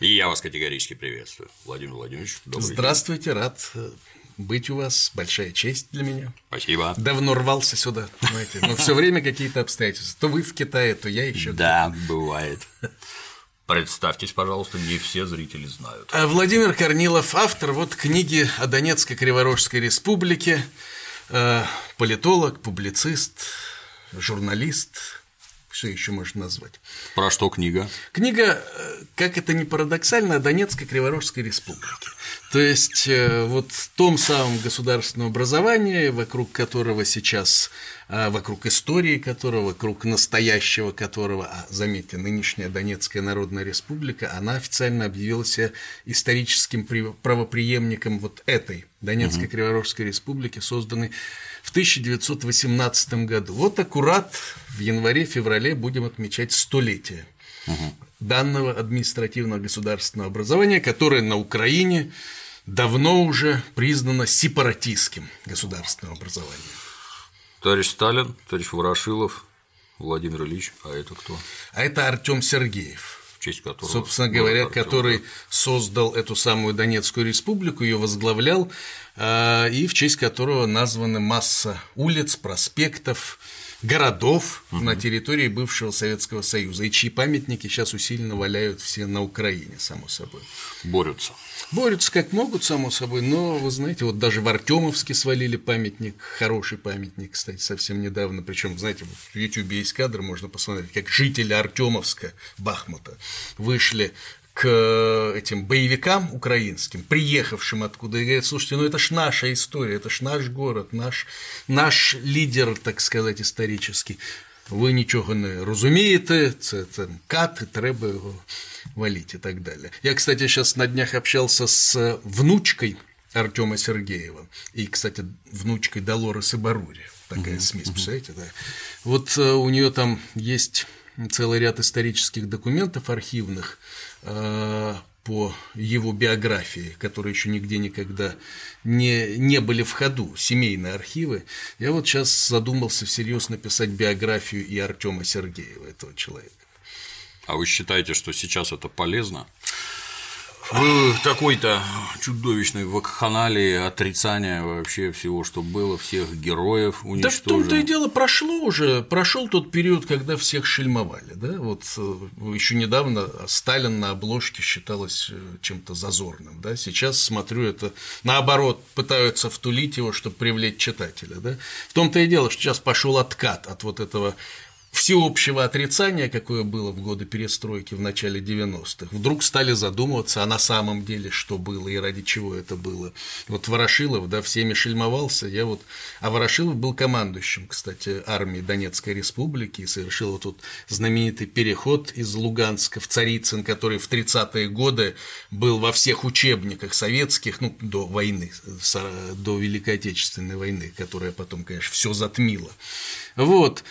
И я вас категорически приветствую. Владимир Владимирович, добрый Здравствуйте, день. рад э, быть у вас. Большая честь для меня. Спасибо. Давно рвался сюда, понимаете, но все время какие-то обстоятельства. То вы в Китае, то я еще. Да, бывает. Представьтесь, пожалуйста, не все зрители знают. А Владимир Корнилов, автор вот книги о Донецкой Криворожской республике, э, политолог, публицист, журналист, что еще можно назвать? Про что книга? Книга, э, как это ни парадоксально, о Донецкой Криворожской республике. То есть, э, вот в том самом государственном образовании, вокруг которого сейчас, а, вокруг истории которого, вокруг настоящего которого, а, заметьте, нынешняя Донецкая Народная Республика, она официально объявилась историческим правоприемником вот этой Донецкой. Криворожской республики, созданной в 1918 году. Вот аккурат в январе-феврале будем отмечать столетие угу. данного административного государственного образования, которое на Украине давно уже признано сепаратистским государственным образованием. Товарищ Сталин, товарищ Ворошилов, Владимир Ильич, а это кто? А это Артем Сергеев в честь которого. Собственно говоря, Артем, который да. создал эту самую Донецкую республику, ее возглавлял, и в честь которого названы масса улиц, проспектов, городов угу. на территории бывшего Советского Союза, и чьи памятники сейчас усиленно валяют все на Украине, само собой. Борются. Борются как могут, само собой, но, вы знаете, вот даже в Артемовске свалили памятник, хороший памятник, кстати, совсем недавно, причем, знаете, вот в YouTube есть кадр, можно посмотреть, как жители Артемовска, Бахмута, вышли к этим боевикам украинским, приехавшим откуда, и говорят, слушайте, ну это ж наша история, это ж наш город, наш, наш лидер, так сказать, исторический. Ви нічого не розумієте, це, це кат, треба його валить и так далее. Я, кстати, сейчас на днях общался с внучкой Артема Сергеева и, кстати, внучкой Долоры Барури. Такая угу, смесь, угу. представляете, да? Вот э, у нее там есть целый ряд исторических документов архивных э, по его биографии, которые еще нигде никогда не, не были в ходу, семейные архивы. Я вот сейчас задумался всерьез написать биографию и Артема Сергеева, этого человека. А вы считаете, что сейчас это полезно? В такой-то чудовищной вакханалии отрицания вообще всего, что было, всех героев уничтожили. Да в том-то и дело прошло уже, прошел тот период, когда всех шельмовали, да, вот э, еще недавно Сталин на обложке считалось э, чем-то зазорным, да, сейчас смотрю это наоборот пытаются втулить его, чтобы привлечь читателя, да, в том-то и дело, что сейчас пошел откат от вот этого всеобщего отрицания, какое было в годы перестройки в начале 90-х, вдруг стали задумываться, а на самом деле что было и ради чего это было. Вот Ворошилов, да, всеми шельмовался, я вот... А Ворошилов был командующим, кстати, армии Донецкой республики и совершил вот тут знаменитый переход из Луганска в Царицын, который в 30-е годы был во всех учебниках советских, ну, до войны, до Великой Отечественной войны, которая потом, конечно, все затмила. Вот.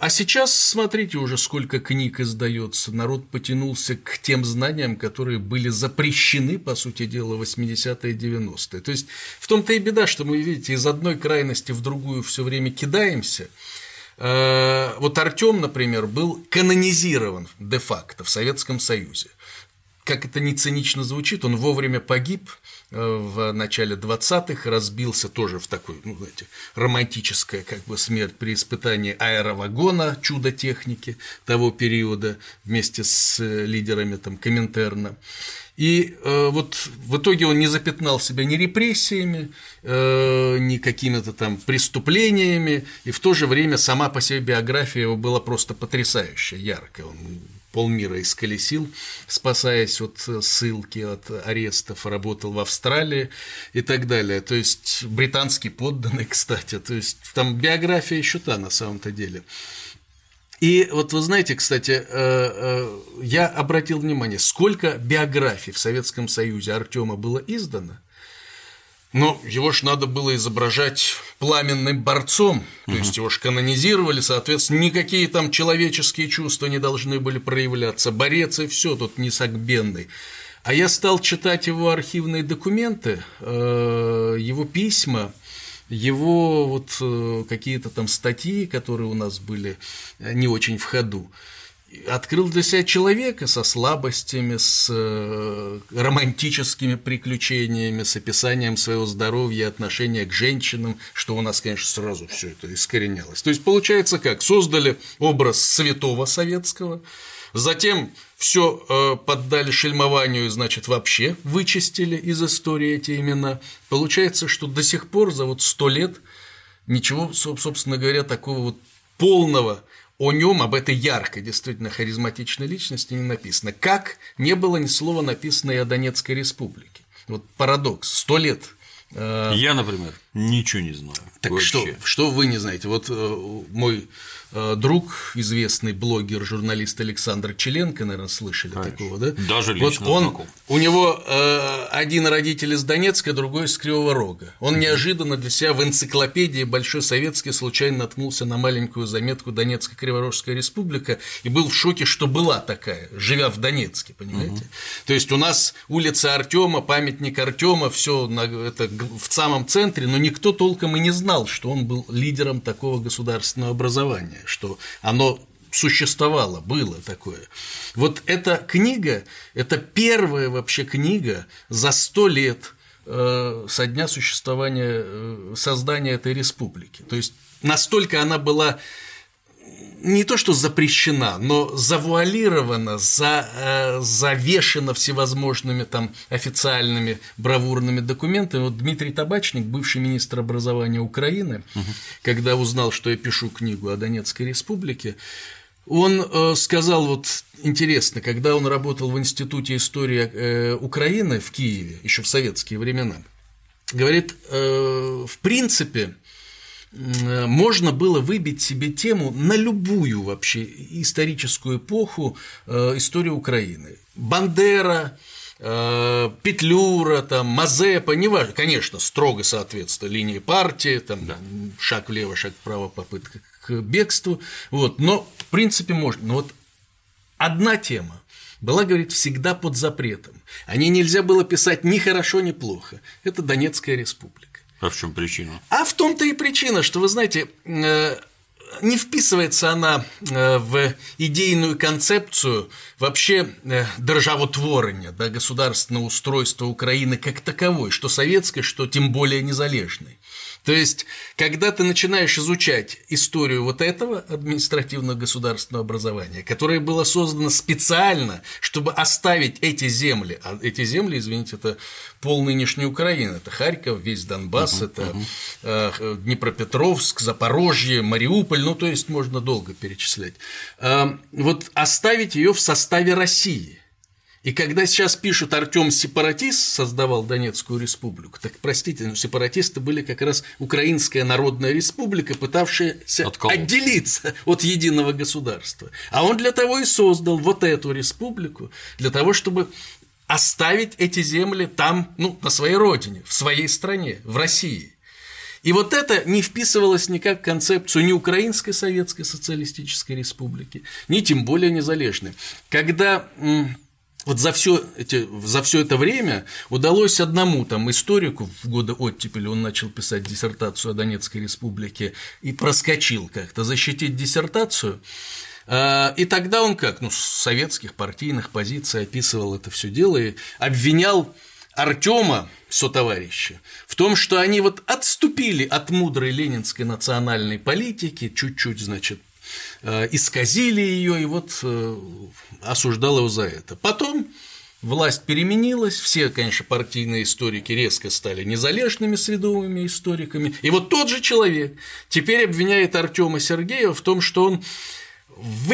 А, сейчас, смотрите уже, сколько книг издается. Народ потянулся к тем знаниям, которые были запрещены, по сути дела, в 80-е и 90-е. То есть, в том-то и беда, что мы, видите, из одной крайности в другую все время кидаемся. А, вот Артем, например, был канонизирован де-факто в Советском Союзе. Как это не цинично звучит, он вовремя погиб – в начале 20-х, разбился тоже в такой, ну, знаете, романтическая как бы смерть при испытании аэровагона чудо техники того периода вместе с э, лидерами там Коминтерна. И э, вот в итоге он не запятнал себя ни репрессиями, э, ни какими-то там преступлениями, и в то же время сама по себе биография его была просто потрясающая, яркая. Он полмира исколесил, спасаясь от ссылки, от арестов, работал в Австралии и так далее. То есть британский подданный, кстати, то есть там биография еще та на самом-то деле. И вот вы знаете, кстати, э, э, я обратил внимание, сколько биографий в Советском Союзе Артема было издано, но его ж надо было изображать пламенным борцом, то угу. есть его ж канонизировали, соответственно, никакие там человеческие чувства не должны были проявляться. Борец и все тут не сагбенный. А я стал читать его архивные документы, э, его письма, его вот э, какие-то там статьи, которые у нас были э, не очень в ходу. Открыл для себя человека со слабостями, с э, романтическими приключениями, с описанием своего здоровья, отношения к женщинам, что у нас, конечно, сразу все это искоренялось. То есть получается как? Создали образ святого советского, затем все э, поддали шельмованию, значит, вообще вычистили из истории эти имена. Получается, что до сих пор за вот сто лет ничего, собственно говоря, такого вот полного о нем, об этой яркой, действительно харизматичной личности не написано. Как не было ни слова написано и о Донецкой республике. Вот парадокс. Сто лет э, я, например, ничего не знаю. Так вообще. что, что вы не знаете? Вот э, мой Э, друг, известный блогер, журналист Александр Челенко, наверное, слышали Конечно. такого, да? Даже лично вот он, знаком. У него э, один родитель из Донецка, другой из Кривого Рога. Он неожиданно для себя в энциклопедии Большой Советский случайно наткнулся на маленькую заметку Донецкая Криворожская республика и был в шоке, что была такая, живя в Донецке, понимаете? Угу. То есть у нас улица Артема, памятник Артема, все это в самом центре, но никто толком и не знал, что он был лидером такого государственного образования что оно существовало, было такое. Вот эта книга, это первая вообще книга за сто лет э, со дня существования, э, создания этой республики. То есть настолько она была не то что запрещена, но завуалирована, за, э, завешена всевозможными там официальными бравурными документами. Вот Дмитрий Табачник, бывший министр образования Украины, угу. когда узнал, что я пишу книгу о Донецкой республике, он э, сказал вот интересно, когда он работал в Институте истории э, Украины в Киеве еще в советские времена, говорит, э, в принципе можно было выбить себе тему на любую вообще историческую эпоху э, истории Украины. Бандера, э, Петлюра, там, Мазепа, неважно, конечно, строго соответствует линии партии, там, да. шаг влево, шаг вправо, попытка к бегству, вот, но в принципе можно. Но вот одна тема была, говорит, всегда под запретом. О ней нельзя было писать ни хорошо, ни плохо. Это Донецкая республика. А в чем причина? А в том-то и причина, что вы знаете, э, не вписывается она э, в идейную концепцию вообще э, державотворения, да, государственного устройства Украины как таковой, что советской, что тем более незалежной. То есть, когда ты начинаешь изучать историю вот этого административного государственного образования, которое было создано специально, чтобы оставить эти земли, а эти земли, извините, это пол нынешней Украины, это Харьков, весь Донбасс, uh-huh, это uh-huh. Днепропетровск, Запорожье, Мариуполь, ну то есть можно долго перечислять. Э, вот оставить ее в составе России – и когда сейчас пишут Артем сепаратист создавал Донецкую республику, так простите, но сепаратисты были как раз Украинская Народная Республика, пытавшаяся от отделиться от единого государства. А он для того и создал вот эту республику, для того, чтобы оставить эти земли там, ну, на своей родине, в своей стране, в России. И вот это не вписывалось никак в концепцию ни Украинской Советской Социалистической Республики, ни тем более незалежной. Когда вот за все, эти, за все это время удалось одному там историку в годы оттепели, он начал писать диссертацию о Донецкой республике и проскочил как-то защитить диссертацию. А, и тогда он как, ну, с советских партийных позиций описывал это все дело и обвинял Артема, сотоварища, в том, что они вот отступили от мудрой ленинской национальной политики, чуть-чуть, значит, исказили ее и вот э, осуждал его за это. Потом власть переменилась, все, конечно, партийные историки резко стали незалежными средовыми историками, и вот тот же человек теперь обвиняет Артема Сергеева в том, что он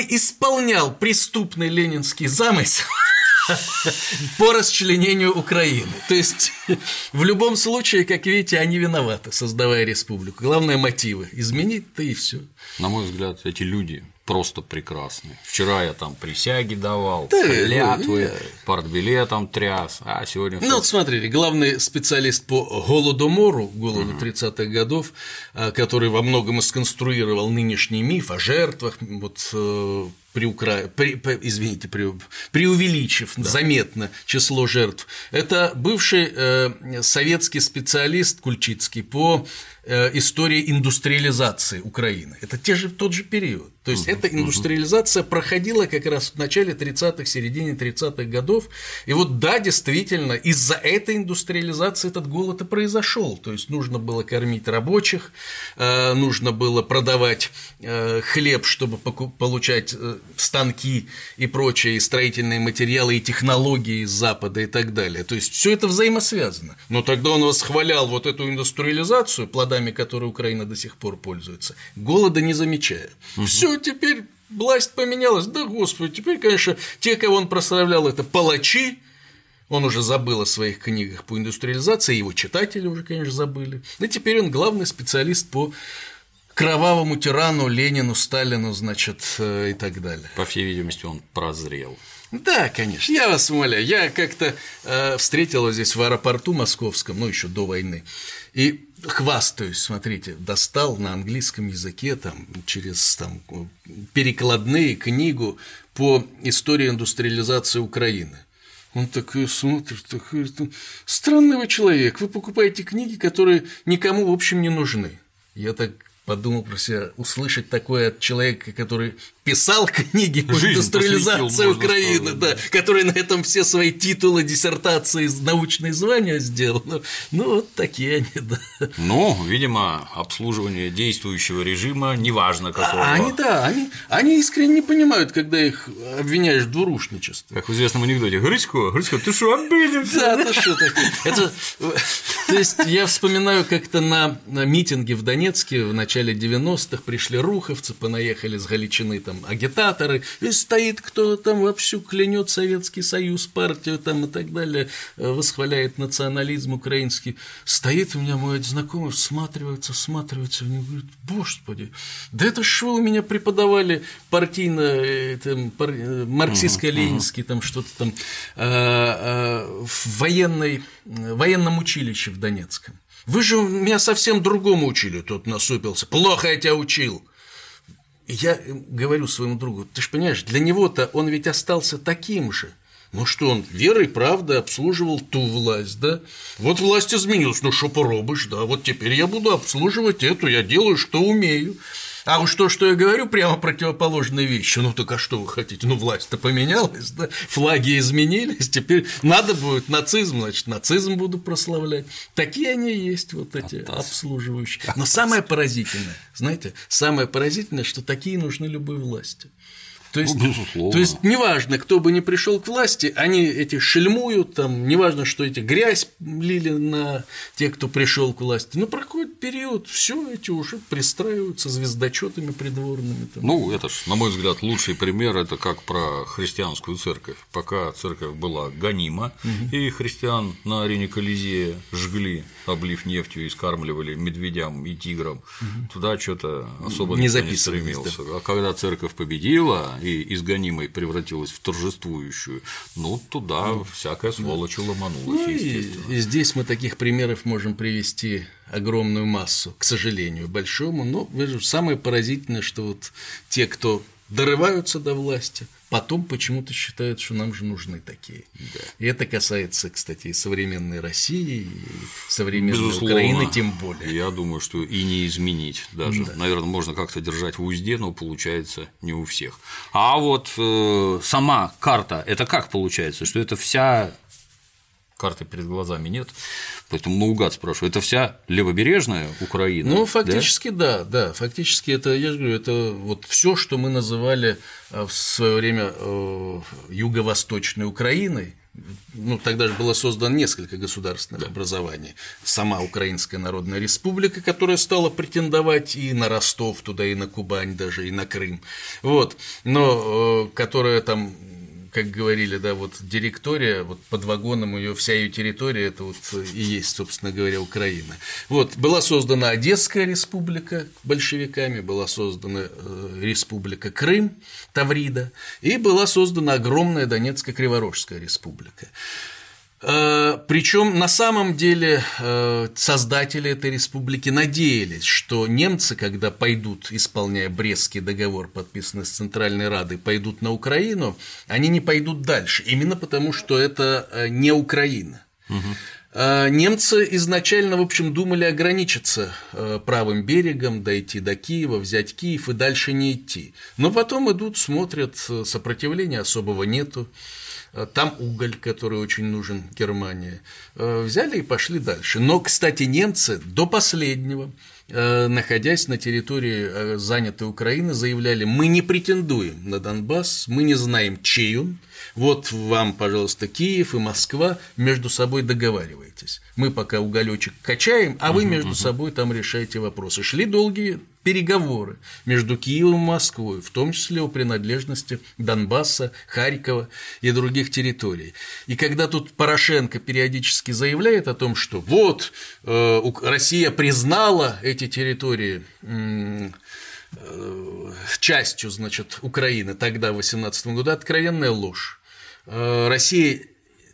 исполнял преступный ленинский замысел по расчленению Украины. То есть, в любом случае, как видите, они виноваты, создавая республику. Главное – мотивы. Изменить-то и все. На мой взгляд, эти люди просто прекрасные. Вчера я там присяги давал, да, клятвы, я... портбилетом тряс, а сегодня… Ну, вот смотрите, главный специалист по голодомору, голоду 30-х годов, а, который во многом и сконструировал нынешний миф о жертвах, вот э, приукра... при... извините, при... преувеличив да. заметно число жертв. Это бывший э, советский специалист Кульчицкий по история индустриализации Украины. Это те же, тот же период. То есть, эта индустриализация проходила как раз в начале 30-х, середине 30-х годов. И вот да, действительно, из-за этой индустриализации этот голод и произошел. То есть, нужно было кормить рабочих, э, нужно было продавать э, хлеб, чтобы получать э, станки и прочие строительные материалы, и технологии из Запада и так далее. То есть, все это взаимосвязано. Но тогда он восхвалял вот эту индустриализацию, плодами которой Украина до сих пор пользуется, голода не замечая. Все теперь власть поменялась. Да, господи, теперь, конечно, те, кого он прославлял, это палачи, он уже забыл о своих книгах по индустриализации, его читатели уже, конечно, забыли. И теперь он главный специалист по кровавому тирану Ленину, Сталину, значит, э, и так далее. По всей видимости, он прозрел. Да, конечно. Я вас умоляю. Я как-то э, встретил его здесь в аэропорту московском, ну, еще до войны. И хвастаюсь, смотрите, достал на английском языке там, через там, перекладные книгу по истории индустриализации Украины. Он такой смотрит, такой, странный вы человек, вы покупаете книги, которые никому, в общем, не нужны. Я так подумал про себя, услышать такое от человека, который писал книги по индустриализации Украины, да, который на этом все свои титулы, диссертации, научные звания сделал. Ну, ну вот такие они, да. Ну, видимо, обслуживание действующего режима, неважно какого. А, они, да, они, они искренне не понимают, когда их обвиняешь в двурушничестве. Как в известном анекдоте, Грысько, Грысько, ты что, обиделся? Да, ты что такое? Это, то есть, я вспоминаю, как-то на, на митинге в Донецке в начале 90-х пришли руховцы, понаехали с Галичины там агитаторы, и стоит кто там вовсю клянет Советский Союз, партию там и так далее, э, восхваляет национализм украинский. Стоит у меня мой знакомый, всматривается, всматривается него, говорит, господи, да это что вы меня преподавали партийно, э, там, пар... Э, марксистско-ленинский, там что-то там, в военной, военном училище в Донецком. Вы же меня совсем другому учили, тот насупился. Плохо я тебя учил я говорю своему другу, ты же понимаешь, для него-то он ведь остался таким же. Ну что он верой, правдой обслуживал ту власть, да? Вот власть изменилась, ну что поробишь, да? Вот теперь я буду обслуживать эту, я делаю, что умею. А уж то, что я говорю, прямо противоположные вещи. Ну так а что вы хотите? Ну власть-то поменялась, да? флаги изменились, теперь надо будет нацизм, значит, нацизм буду прославлять. Такие они и есть, вот эти обслуживающие. Но самое поразительное, знаете, самое поразительное, что такие нужны любой власти. То есть, ну, безусловно. То есть неважно, кто бы ни пришел к власти, они эти шельмуют, там, неважно, что эти грязь лили на тех, кто пришел к власти. Но проходит период, все эти уже пристраиваются звездочетами придворными. Там. Ну, это ж, на мой взгляд, лучший пример это как про христианскую церковь. Пока церковь была гонима, угу. и христиан на арене Колизея жгли, облив нефтью и скармливали медведям и тиграм, угу. туда что-то особо не, не стремился. Да. А когда церковь победила, и изгонимой превратилась в торжествующую, ну, туда ну, всякая сволочь ломанулась, ну, естественно. И, и здесь мы таких примеров можем привести огромную массу, к сожалению, большому, но самое поразительное, что вот те, кто дорываются до власти, потом почему-то считают, что нам же нужны такие. Да. И это касается, кстати, и современной России, и современной Безусловно, Украины тем более. Я думаю, что и не изменить даже. Да. Наверное, можно как-то держать в узде, но получается не у всех. А вот э, сама карта, это как получается, что это вся карты перед глазами нет, поэтому наугад спрашиваю, это вся левобережная Украина? Ну, фактически да? да, да, фактически это, я же говорю, это вот все, что мы называли э, в свое время э, юго-восточной Украиной, ну, тогда же было создано несколько государственных да. образований. Сама Украинская Народная Республика, которая стала претендовать и на Ростов туда, и на Кубань даже, и на Крым. Вот. Но э, которая там как говорили, да, вот директория, вот под вагоном ее, вся ее территория, это вот и есть, собственно говоря, Украина. Вот, была создана Одесская республика большевиками, была создана э, республика Крым, Таврида, и была создана огромная Донецко-Криворожская республика. Э, Причем на самом деле э, создатели этой республики надеялись, что немцы, когда пойдут, исполняя Брестский договор, подписанный с Центральной Радой, пойдут на Украину, они не пойдут дальше, именно потому что это э, не Украина. Угу. Немцы изначально, в общем, думали ограничиться правым берегом, дойти до Киева, взять Киев и дальше не идти. Но потом идут, смотрят, сопротивления особого нету. Э, там уголь, который очень нужен Германии. Взяли и пошли дальше. Но, кстати, немцы до последнего находясь на территории занятой Украины, заявляли, мы не претендуем на Донбасс, мы не знаем, чей он, вот вам, пожалуйста, Киев и Москва между собой договаривайтесь. Мы пока уголечек качаем, а вы между собой там решаете вопросы. Шли долгие переговоры между Киевом и Москвой, в том числе о принадлежности Донбасса, Харькова и других территорий. И когда тут Порошенко периодически заявляет о том, что вот э, Россия признала эти территории э, частью, значит, Украины тогда, в 18 году, откровенная ложь. Э, Россия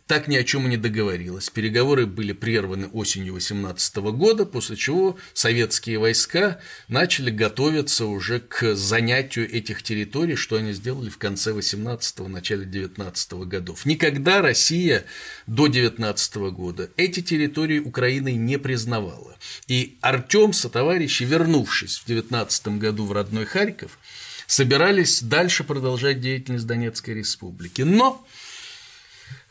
так ни о чем и не договорилась. Переговоры были прерваны осенью 18 года, после чего советские войска начали готовиться уже к занятию этих территорий, что они сделали в конце 18-го, начале 19 годов. Никогда Россия до 19 года эти территории Украины не признавала. И Артем со товарищи, вернувшись в 19 году в родной Харьков, собирались дальше продолжать деятельность Донецкой республики. Но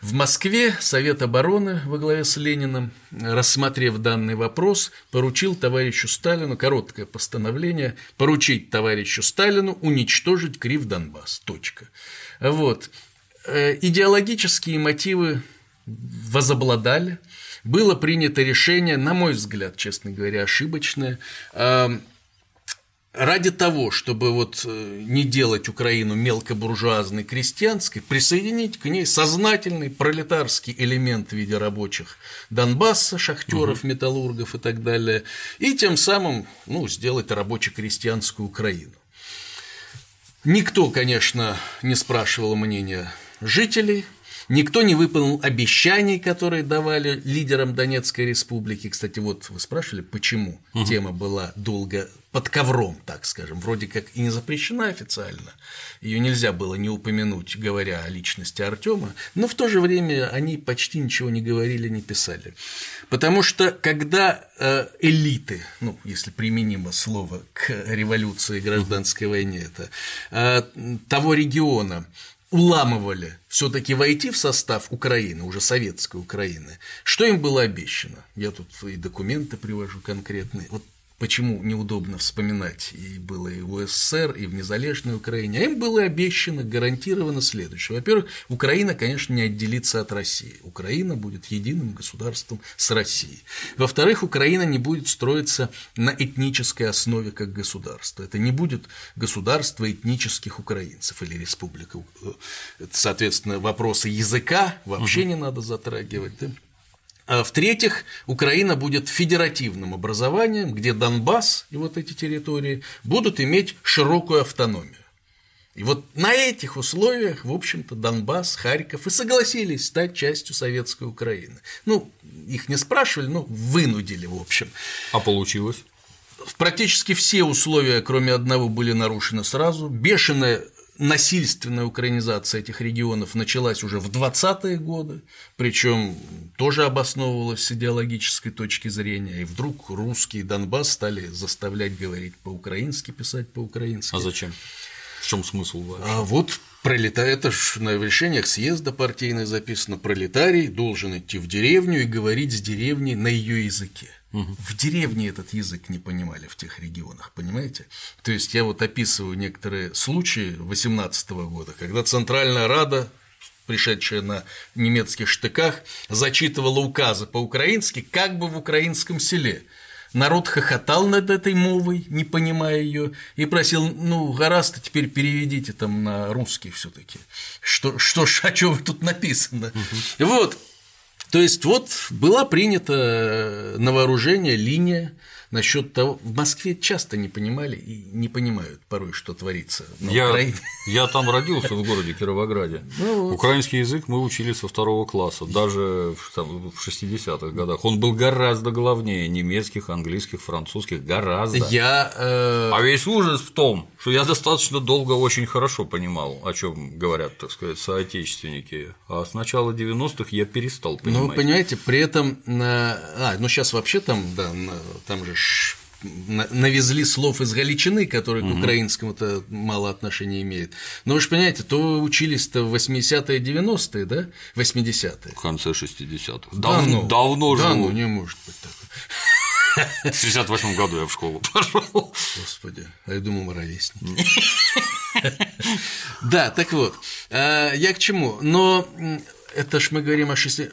в Москве Совет обороны во главе с Лениным, рассмотрев данный вопрос, поручил товарищу Сталину, короткое постановление, поручить товарищу Сталину уничтожить Крив Донбасс. Точка. Вот. Э, идеологические мотивы возобладали, было принято решение, на мой взгляд, честно говоря, ошибочное, ради того, чтобы вот э, не делать Украину мелкобуржуазной крестьянской, присоединить к ней сознательный пролетарский элемент в виде рабочих Донбасса, шахтеров, угу. металлургов и так далее, и тем самым ну, сделать рабоче-крестьянскую Украину. Никто, конечно, не спрашивал мнения жителей, Никто не выполнил обещаний, которые давали лидерам Донецкой республики. Кстати, вот вы спрашивали, почему угу. тема была долго под ковром, так скажем, вроде как и не запрещена официально. Ее нельзя было не упомянуть, говоря о личности Артема, но в то же время они почти ничего не говорили, не писали. Потому что когда э, элиты, ну, если применимо слово к революции гражданской войне, это э, того региона уламывали все-таки войти в состав Украины, уже советской Украины, что им было обещано? Я тут и документы привожу конкретные. Вот почему неудобно вспоминать, и было и в УССР, и в незалежной Украине, а им было обещано, гарантировано следующее. Во-первых, Украина, конечно, не отделится от России. Украина будет единым государством с Россией. Во-вторых, Украина не будет строиться на этнической основе как государство. Это не будет государство этнических украинцев или республика. Соответственно, вопросы языка вообще угу. не надо затрагивать. Да? А в-третьих, Украина будет федеративным образованием, где Донбасс и вот эти территории будут иметь широкую автономию. И вот на этих условиях, в общем-то, Донбасс, Харьков и согласились стать частью советской Украины. Ну, их не спрашивали, но вынудили, в общем. А получилось? Практически все условия, кроме одного, были нарушены сразу. Бешеная насильственная украинизация этих регионов началась уже в 20-е годы, причем тоже обосновывалась с идеологической точки зрения, и вдруг русские Донбасс стали заставлять говорить по-украински, писать по-украински. А зачем? В чем смысл вообще? А вот пролетарий, это ж на решениях съезда партийных записано, пролетарий должен идти в деревню и говорить с деревней на ее языке. В деревне этот язык не понимали в тех регионах, понимаете? То есть я вот описываю некоторые случаи 18 года, когда Центральная Рада пришедшая на немецких штыках, зачитывала указы по-украински, как бы в украинском селе. Народ хохотал над этой мовой, не понимая ее, и просил, ну, гораздо теперь переведите там на русский все таки Что, что о чем тут написано? Угу. Вот, то есть вот была принята на вооружение линия насчет того, в Москве часто не понимали и не понимают порой, что творится на я, Украине. Я там родился в городе Кировограде. Ну, вот. Украинский язык мы учили со второго класса, даже в, там, в 60-х годах. Он был гораздо главнее немецких, английских, французских, гораздо. Я, э... А весь ужас в том, что я достаточно долго очень хорошо понимал, о чем говорят, так сказать, соотечественники. А с начала 90-х я перестал понимать. Ну, вы понимаете, при этом. А, ну сейчас вообще там, да, там же навезли слов из Галичины, которые угу. к украинскому-то мало отношения имеют. Но вы же понимаете, то вы учились-то в 80-е, 90-е, да? 80-е. В конце 60-х. Дав... Да, ну, давно да, живу. ну, не может быть такого. В 68 году я в школу пошел. Господи, а я думал, мы ровесники. Да, так вот, а, я к чему? Но это ж мы говорим о 60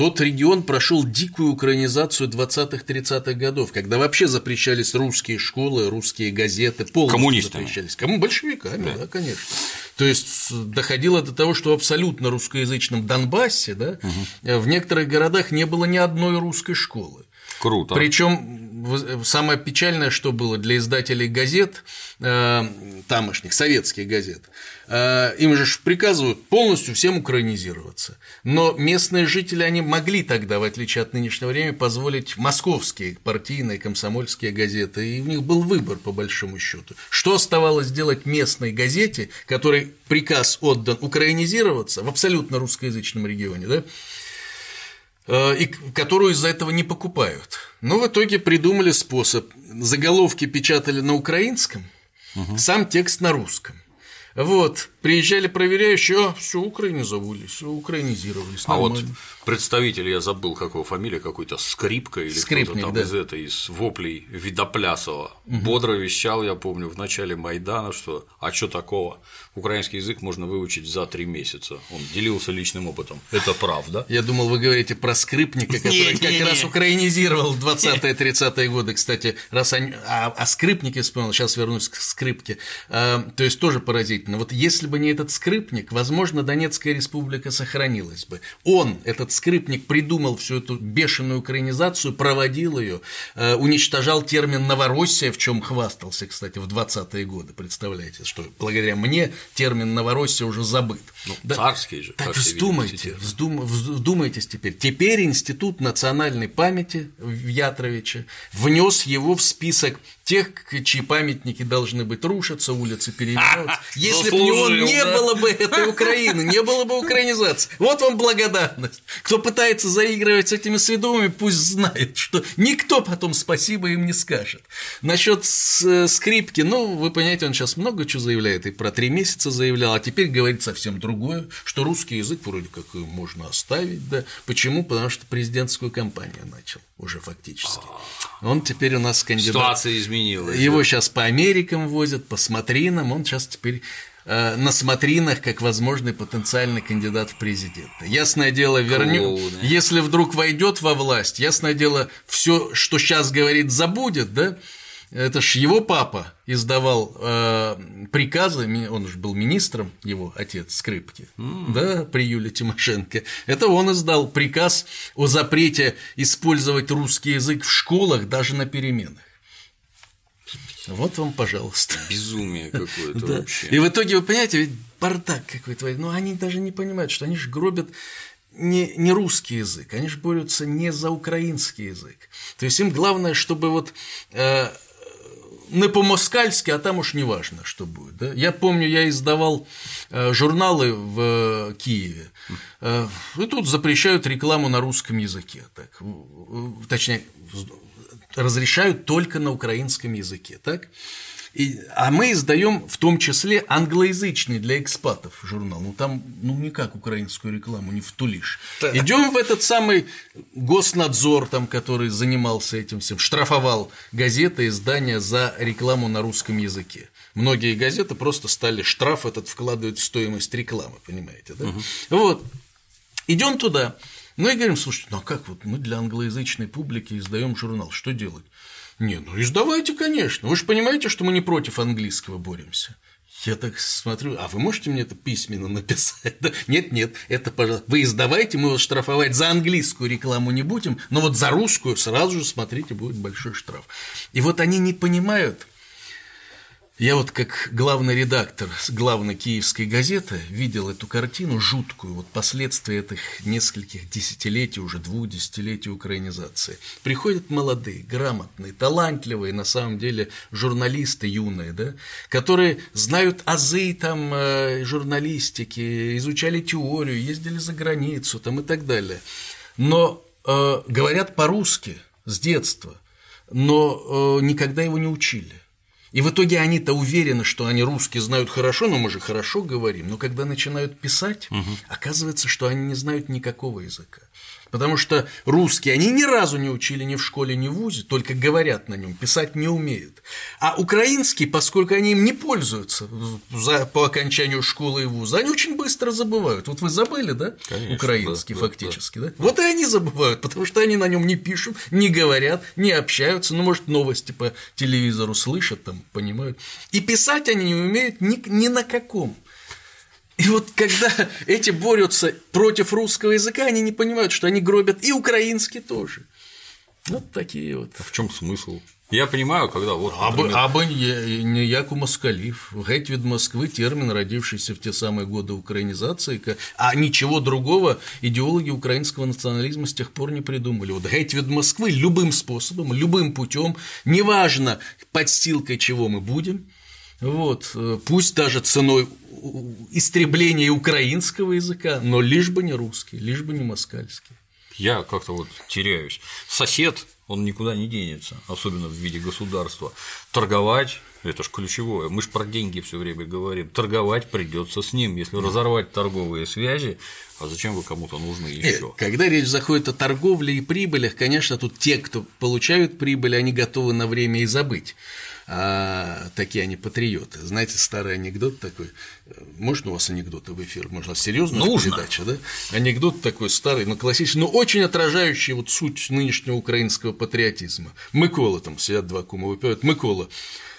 тот регион прошел дикую украинизацию 20-30-х годов, когда вообще запрещались русские школы, русские газеты, полностью Коммунистами. запрещались. Кому? Большевиками, да. да, конечно. То есть доходило до того, что в абсолютно русскоязычном Донбассе, да, угу. в некоторых городах не было ни одной русской школы. Круто. Причем самое печальное, что было для издателей газет, э, тамошних, советских газет, э, им же приказывают полностью всем украинизироваться. Но местные жители, они могли тогда, в отличие от нынешнего времени, позволить московские партийные, комсомольские газеты, и у них был выбор, по большому счету. Что оставалось делать местной газете, которой приказ отдан украинизироваться в абсолютно русскоязычном регионе, да? Э, и которую из-за этого не покупают. Но в итоге придумали способ. Заголовки печатали на украинском, угу. сам текст на русском. Вот, приезжали проверяющие, а, все, украинизовались, украинизировались. А вот представитель, я забыл, какого фамилия, какой-то Скрипка или кто-то там да. из этой, из воплей Видоплясова, угу. бодро вещал, я помню, в начале Майдана, что а что такого, украинский язык можно выучить за три месяца. Он делился личным опытом. Это правда. Я думал, вы говорите про скрипника, который как раз украинизировал в 20-30-е годы. Кстати, раз они... а, о скрипнике вспомнил, сейчас вернусь к скрипке. А, то есть тоже поразительно. Вот если бы не этот скрипник, возможно, Донецкая республика сохранилась бы. Он, этот скрипник, придумал всю эту бешеную украинизацию, проводил ее, а, уничтожал термин Новороссия, в чем хвастался, кстати, в 20-е годы. Представляете, что благодаря мне термин Новороссия уже забыт. Ну, да, царский же. Так вздумайте, вздум, вздумайтесь теперь. Теперь Институт национальной памяти в Ятровиче внес его в список тех, чьи памятники должны быть рушатся, улицы переименовываться. Если бы не он, не было бы этой Украины, не было бы украинизации. Вот вам благодарность. Кто пытается заигрывать с этими сведомыми, пусть знает, что никто потом спасибо им не скажет. Насчет э, скрипки, ну, вы понимаете, он сейчас много чего заявляет, и про три месяца заявлял, а теперь говорит совсем другое, что русский язык вроде как можно оставить, да. Почему? Потому что президентскую кампанию начал уже фактически. Он теперь у нас кандидат. Ситуация изменилась. Его сейчас по Америкам возят, по смотринам, он сейчас теперь э, на смотринах как возможный потенциальный кандидат в президенты. Ясное дело, вернет, если вдруг войдет во власть, ясное дело, все, что сейчас говорит, забудет, да, это ж его папа издавал э, приказы, он же был министром, его отец Скрипки, mm. да, при Юле Тимошенко. Это он издал приказ о запрете использовать русский язык в школах даже на переменах. Вот вам, пожалуйста. Безумие какое-то да. вообще. И в итоге, вы понимаете, ведь бардак какой-то, но они даже не понимают, что они же гробят не, не русский язык, они же борются не за украинский язык. То есть им главное, чтобы вот э, не по-москальски, а там уж не важно, что будет. Да? Я помню, я издавал э, журналы в Киеве, э, и тут запрещают рекламу на русском языке. Так, точнее, разрешают только на украинском языке. Так? И, а мы издаем в том числе англоязычный для экспатов журнал. Ну там ну никак украинскую рекламу не втулишь. Идем в этот самый госнадзор, там, который занимался этим всем, штрафовал газеты, издания за рекламу на русском языке. Многие газеты просто стали штраф этот вкладывать в стоимость рекламы, понимаете, да? Угу. Вот. Идем туда. Ну говорим, слушайте, ну а как вот мы для англоязычной публики издаем журнал, что делать? Не, ну издавайте, конечно. Вы же понимаете, что мы не против английского боремся. Я так смотрю, а вы можете мне это письменно написать? Нет, нет, это, пожалуйста, вы издавайте, мы вас штрафовать за английскую рекламу не будем, но вот за русскую сразу же, смотрите, будет большой штраф. И вот они не понимают, я вот как главный редактор главной киевской газеты видел эту картину жуткую, вот последствия этих нескольких десятилетий, уже двух десятилетий украинизации. Приходят молодые, грамотные, талантливые, на самом деле, журналисты юные, да, которые знают азы там э, журналистики, изучали теорию, ездили за границу там и так далее. Но э, говорят по-русски с детства, но э, никогда его не учили. И в итоге они-то уверены, что они русский знают хорошо, но мы же хорошо говорим. Но когда начинают писать, угу. оказывается, что они не знают никакого языка. Потому что русские они ни разу не учили ни в школе, ни в ВУЗе, только говорят на нем, писать не умеют. А украинский, поскольку они им не пользуются за, по окончанию школы и вуза, они очень быстро забывают. Вот вы забыли, да? Конечно, украинский да, фактически, да, да? да? Вот и они забывают, потому что они на нем не пишут, не говорят, не общаются, ну, может, новости по телевизору слышат, там, понимают. И писать они не умеют ни, ни на каком. И вот когда эти борются против русского языка, они не понимают, что они гробят и украинский тоже. Вот такие вот. А в чем смысл? Я понимаю, когда вот. Например... Аби, аби не як у москалів. Геть від Москвы термин, родившийся в те самые годы украинизации, а ничего другого идеологи украинского национализма с тех пор не придумали. Вот геть від Москвы любым способом, любым путем, неважно подстилкой чего мы будем, вот, э, пусть даже ценой истребления украинского языка, но лишь бы не русский, лишь бы не москальский. Я как-то вот теряюсь. Сосед, он никуда не денется, особенно в виде государства. Торговать это же ключевое. Мы же про деньги все время говорим. Торговать придется с ним. Если разорвать торговые связи, а зачем вы кому-то нужны еще? Когда речь заходит о торговле и прибылях, конечно, тут те, кто получают прибыль, они готовы на время и забыть а такие они патриоты. Знаете, старый анекдот такой, можно у вас анекдоты в эфир, можно серьезная передача, да? Анекдот такой старый, но классический, но очень отражающий вот суть нынешнего украинского патриотизма. Микола там сидят два кума выпивают. Микола,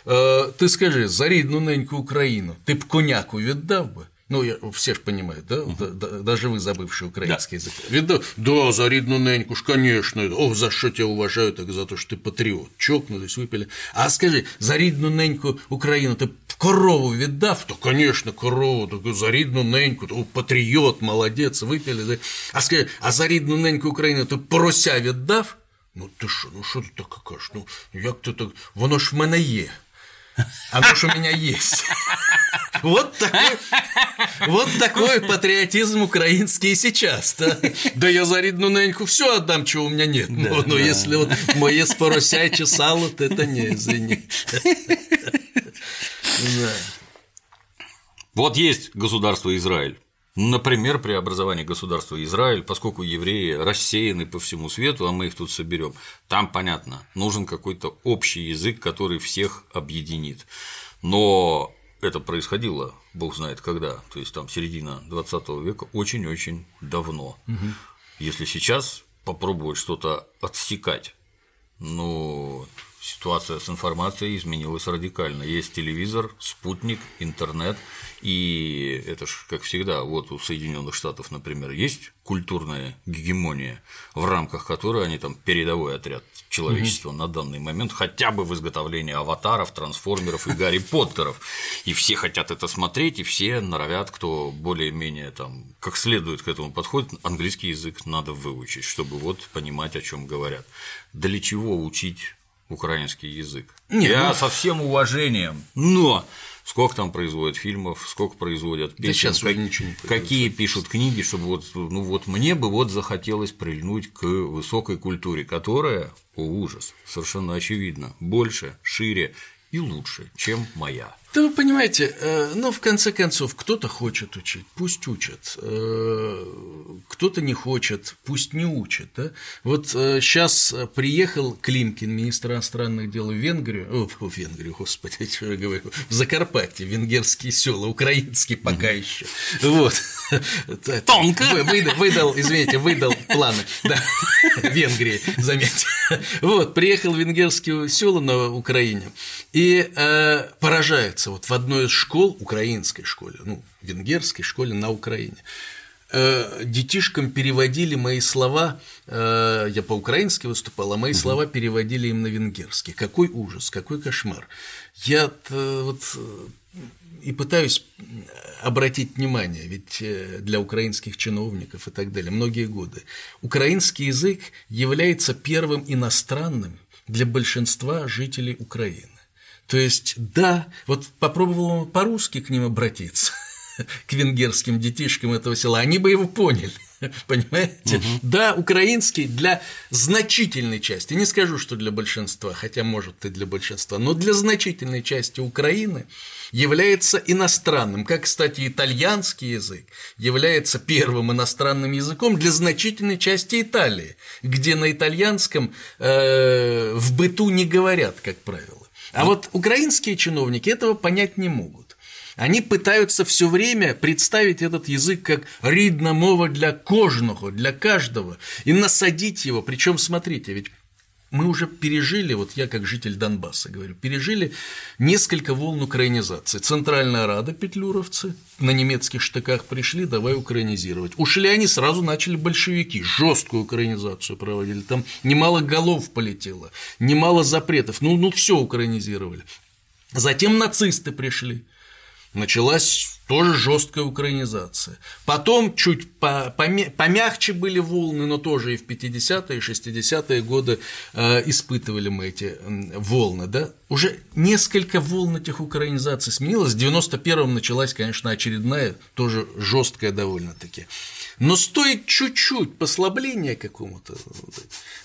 э, ты скажи, за рідну неньку Україну, ти б коняку віддав би? Ну, я, все ж понимают, да? Угу. да? Даже вы, забывший украинский да. язык. Видно? Да, за рідну неньку ж, конечно. Ох, за что тебя уважаю, так за то, что ты патриот. Чокнулись, выпили. А скажи, за рідну неньку Украину ты корову віддав? То, конечно, корову, так за рідну неньку, то патріот, молодець, випили. Да? А скажи, а за рідну неньку Україну ти порося віддав? Ну ти що, ну що ти так кажеш? Ну як ти так? Воно ж в мене є. Оно ж у меня есть. Вот такой, вот такой патриотизм украинский сейчас. Да, да я за рідну неньку все отдам, чего у меня нет. Да, но, но да. если вот мое споросяче сало, то это не, извини. Да. Вот есть государство Израиль. Например, при образовании государства Израиль, поскольку евреи рассеяны по всему свету, а мы их тут соберем, там понятно, нужен какой-то общий язык, который всех объединит. Но это происходило, бог знает когда, то есть там середина 20 века, очень-очень давно. Угу. Если сейчас попробовать что-то отсекать, ну, ситуация с информацией изменилась радикально. Есть телевизор, спутник, интернет, и это ж, как всегда, вот у Соединенных Штатов, например, есть культурная гегемония, в рамках которой они там передовой отряд человечества угу. на данный момент, хотя бы в изготовлении аватаров, трансформеров и Гарри Поттеров. И все хотят это смотреть, и все норовят, кто более-менее там как следует к этому подходит, английский язык надо выучить, чтобы вот понимать, о чем говорят. Для чего учить украинский язык? Нет, Я ну... со всем уважением, но сколько там производят фильмов, сколько производят песен, да сейчас как, ничего не какие пишут книги, чтобы вот, ну вот мне бы вот захотелось прильнуть к высокой культуре, которая, о ужас, совершенно очевидно, больше, шире и лучше, чем моя. Да вы понимаете, э, ну, в конце концов, кто-то хочет учить, пусть учат, э, кто-то не хочет, пусть не учат. Да? Вот сейчас э, приехал Климкин, министр иностранных дел в Венгрию, о, в Венгрию, господи, что я говорю, в Закарпатье, венгерские села, украинские пока еще. Вот. Тонко. Выдал, выдал, извините, выдал планы, да, Венгрии, заметьте. Вот, приехал в венгерские села на Украине и поражает называется, вот в одной из школ, украинской школе, ну, венгерской школе на Украине, э, детишкам переводили мои слова, э, я по-украински выступал, а мои слова переводили им на венгерский. Какой ужас, какой кошмар. Я вот и пытаюсь обратить внимание, ведь для украинских чиновников и так далее, многие годы, украинский язык является первым иностранным для большинства жителей Украины. То есть, да, вот попробовал по-русски к ним обратиться, к венгерским детишкам этого села, они бы его поняли. Понимаете? Угу. Да, украинский для значительной части, не скажу, что для большинства, хотя может и для большинства, но для значительной части Украины является иностранным, как, кстати, итальянский язык является первым иностранным языком для значительной части Италии, где на итальянском э, в быту не говорят, как правило. А вот украинские чиновники этого понять не могут. Они пытаются все время представить этот язык как рідна для кожного, для каждого, и насадить его. Причем, смотрите, ведь мы уже пережили, вот я как житель Донбасса говорю, пережили несколько волн украинизации. Центральная Рада, петлюровцы, на немецких штыках пришли, давай украинизировать. Ушли они, сразу начали большевики, жесткую украинизацию проводили, там немало голов полетело, немало запретов, ну, ну все украинизировали. Затем нацисты пришли, началась тоже жесткая украинизация. Потом чуть помягче были волны, но тоже и в 50-е, и 60-е годы э, испытывали мы эти волны. Да? Уже несколько волн этих украинизаций сменилось. В 91-м началась, конечно, очередная, тоже жесткая довольно-таки. Но стоит чуть-чуть послабления какому-то,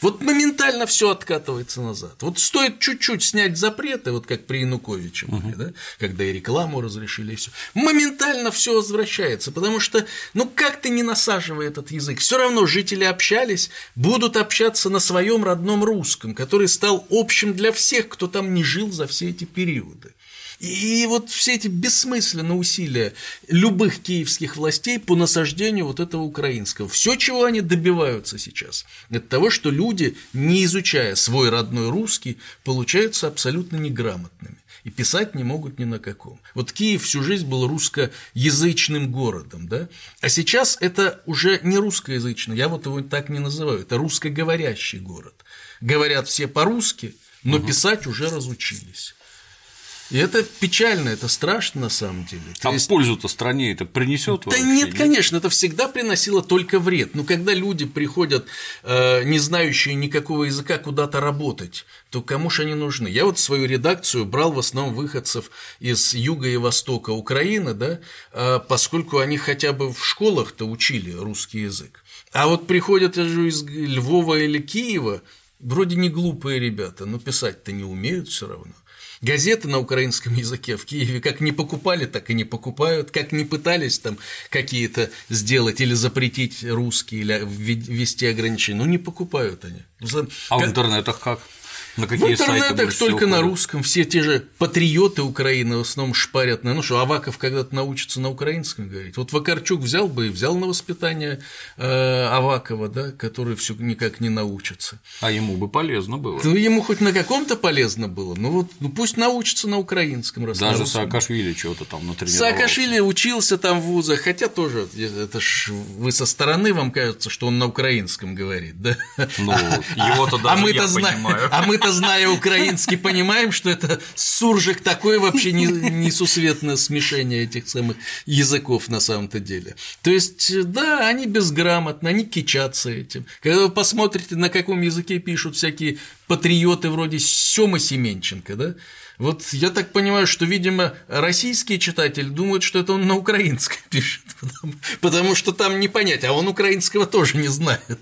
вот моментально все откатывается назад. Вот стоит чуть-чуть снять запреты, вот как при Януковиче, угу. да, когда и рекламу разрешили, и все. Моментально все возвращается, потому что, ну как ты не насаживай этот язык, все равно жители общались, будут общаться на своем родном русском, который стал общим для всех, кто там не жил за все эти периоды. И вот все эти бессмысленные усилия любых киевских властей по насаждению вот этого украинского, все, чего они добиваются сейчас, это того, что люди, не изучая свой родной русский, получаются абсолютно неграмотными и писать не могут ни на каком. Вот Киев всю жизнь был русскоязычным городом, да? а сейчас это уже не русскоязычный, я вот его так не называю, это русскоговорящий город. Говорят все по-русски, но угу. писать уже разучились. И это печально, это страшно на самом деле. А есть... пользу-то стране это принесет? Да нет, нет, конечно, это всегда приносило только вред. Но когда люди приходят, э, не знающие никакого языка, куда-то работать, то кому же они нужны? Я вот свою редакцию брал в основном выходцев из юга и востока Украины, да, э, поскольку они хотя бы в школах-то учили русский язык. А вот приходят же из Львова или Киева, вроде не глупые ребята, но писать-то не умеют все равно. Газеты на украинском языке в Киеве как не покупали, так и не покупают, как не пытались там какие-то сделать или запретить русские, или ввести ограничения, ну не покупают они. А в интернетах как? На какие в интернетах только на русском. Все те же патриоты Украины в основном шпарят на. Ну что, Аваков когда-то научится на украинском говорить. Вот Вакарчук взял бы и взял на воспитание э, Авакова, да, который все никак не научится. А ему бы полезно было. Ну, ему хоть на каком-то полезно было. Ну вот, ну пусть научится на украинском. Раз Даже на Саакашвили чего-то там натренировался. Саакашвили учился там в вузах, хотя тоже, это ж вы со стороны вам кажется, что он на украинском говорит, да? Ну, его-то даже а мы я понимаю. А мы-то зная украинский, понимаем, что это суржик такое вообще несусветное смешение этих самых языков на самом-то деле. То есть, да, они безграмотны, они кичатся этим. Когда вы посмотрите, на каком языке пишут всякие патриоты вроде Сёмы Семенченко, да, вот я так понимаю, что, видимо, российские читатели думают, что это он на украинском пишет, потому, потому что там не понять, а он украинского тоже не знает.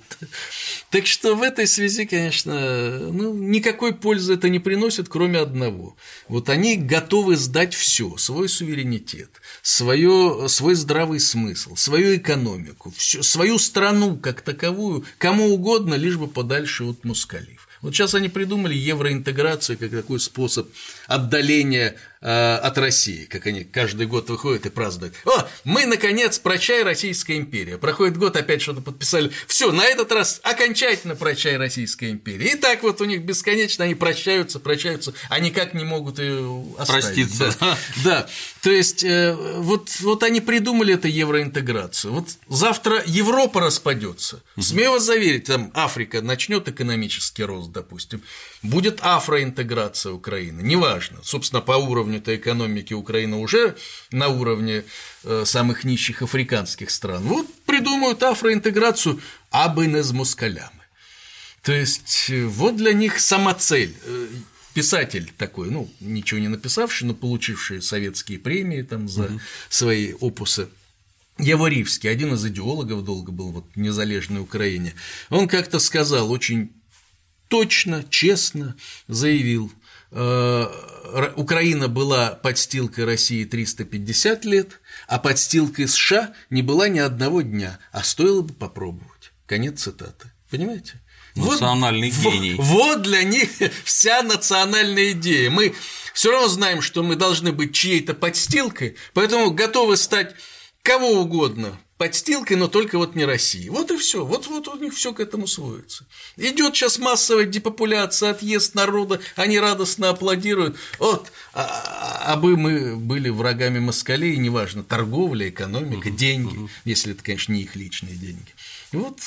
Так что в этой связи, конечно, ну, никакой пользы это не приносит, кроме одного. Вот они готовы сдать все, свой суверенитет, свое, свой здравый смысл, свою экономику, всю, свою страну как таковую, кому угодно, лишь бы подальше от мускалив. Вот сейчас они придумали евроинтеграцию как такой способ отдаления э, от России, как они каждый год выходят и празднуют. О, мы, наконец, прощай, Российская империя. Проходит год, опять что-то подписали. Все, на этот раз окончательно прощай, Российская империя. И так вот у них бесконечно они прощаются, прощаются, а никак не могут ее оставить. Проститься. Да, да. то есть э, вот, вот они придумали эту евроинтеграцию. Вот завтра Европа распадется. Смело заверить, там Африка начнет экономический рост, допустим, будет афроинтеграция Украины, неважно. Собственно, по уровню этой экономики Украина уже на уровне э, самых нищих африканских стран. Вот придумают афроинтеграцию, абы не с москалями. То есть э, вот для них сама цель э, писатель такой, ну, ничего не написавший, но получивший советские премии там за угу. свои опусы. Яворівський, один из идеологов долго был вот, в незалежной Украине, он как-то сказал очень точно, честно заявил, Украина была подстилкой России 350 лет, а подстилкой США не была ни одного дня, а стоило бы попробовать. Конец цитаты. Понимаете? Национальный вот, гений. Вот, вот для них вся национальная идея. Мы все равно знаем, что мы должны быть чьей-то подстилкой, поэтому готовы стать кого угодно подстилкой, но только вот не России. Вот и все. Вот, вот у них все к этому сводится. Идет сейчас массовая депопуляция, отъезд народа, они радостно аплодируют. Вот, а, а бы мы были врагами москалей, неважно, торговля, экономика, деньги, если это, конечно, не их личные деньги. Вот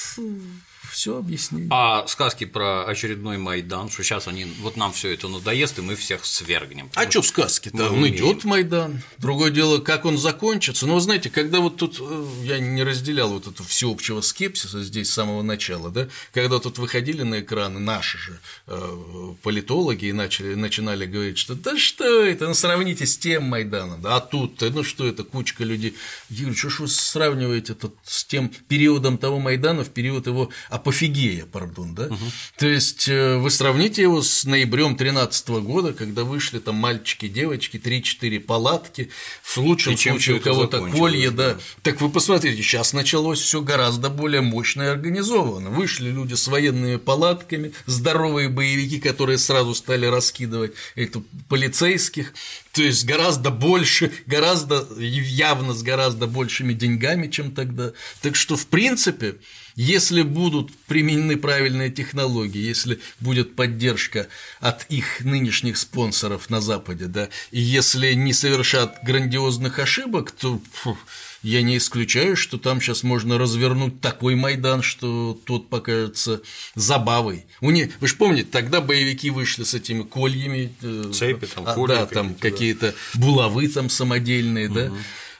все объяснили. А сказки про очередной Майдан, что сейчас они, вот нам все это надоест, и мы всех свергнем. А что сказки-то? Он идет Майдан. Другое дело, как он закончится. Но вы знаете, когда вот тут э, я не разделял вот этого всеобщего скепсиса здесь с самого начала, да, когда тут выходили на экраны наши же э, политологи и начали, начинали говорить, что да что это, ну сравните с тем Майданом, да, а тут, ну что это, кучка людей. Я говорю, что ж вы сравниваете это с тем периодом того Майдана в период его апофигея, пардон, да? Угу. То есть э, вы сравните его с ноябрем 2013 года, когда вышли там мальчики, девочки, 3-4 палатки, в лучшем и случае у кого-то колье, да. да. Так вы посмотрите, сейчас началось все гораздо более мощно и организовано. Вышли люди с военными палатками, здоровые боевики, которые сразу стали раскидывать эту полицейских, то есть гораздо больше, гораздо явно с гораздо большими деньгами, чем тогда. Так что, в принципе, если будут применены правильные технологии, если будет поддержка от их нынешних спонсоров на Западе, да, и если не совершат грандиозных ошибок, то фу, я не исключаю, что там сейчас можно развернуть такой Майдан, что тот покажется забавой. У них, вы же помните, тогда боевики вышли с этими кольями, э, цепи, там, а, колья, да, там какие-то да. булавы там самодельные, угу. да.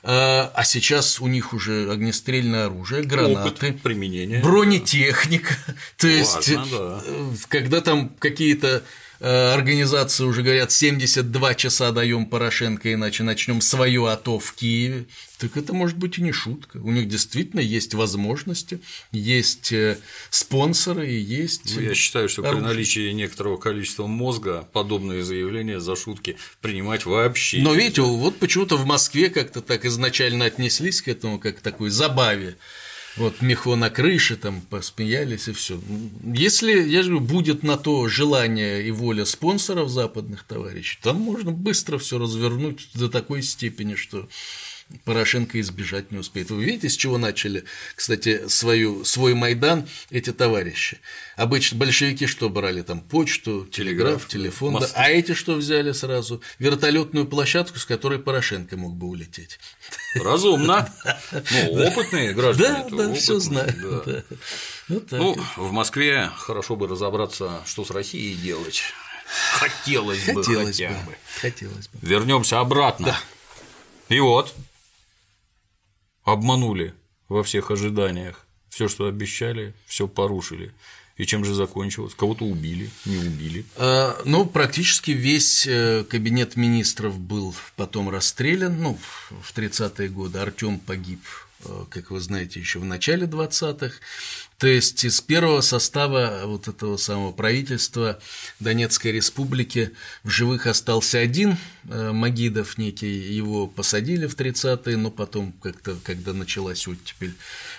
А, а сейчас у них уже огнестрельное оружие, гранаты, Опыт применения, бронетехника. То есть, да. Э, когда там какие-то организации уже говорят 72 часа даем Порошенко, иначе начнем свое АТО в Киеве. Так это может быть и не шутка. У них действительно есть возможности, есть э, спонсоры и есть. Ну, я считаю, что оружие. при наличии некоторого количества мозга подобные заявления за шутки принимать вообще. Но видите, вот почему-то в Москве как-то так изначально отнеслись к этому, как к такой забаве. Вот мехо на крыше, там посмеялись и все. Если, я же говорю, будет на то желание и воля спонсоров западных товарищей, там можно быстро все развернуть до такой степени, что Порошенко избежать не успеет. Вы видите, с чего начали, кстати, свою, свой Майдан эти товарищи? Обычно большевики что брали? Там почту, телеграф, телефон, да, а эти что взяли сразу? Вертолетную площадку, с которой Порошенко мог бы улететь. Разумно. Ну, опытные граждане. Да, да, все знают. Ну, в Москве хорошо бы разобраться, что с Россией делать. Хотелось, бы хотя бы. Хотелось бы. Вернемся обратно. И вот обманули во всех ожиданиях. Все, что обещали, все порушили. И чем же закончилось? Кого-то убили, не убили? А, ну, практически весь э, кабинет министров был потом расстрелян. Ну, в 30-е годы Артем погиб э, как вы знаете, еще в начале 20-х. То есть из первого состава вот этого самого правительства Донецкой республики в живых остался один э, Магидов некий, его посадили в 30-е, но потом как-то, когда началась оттепель,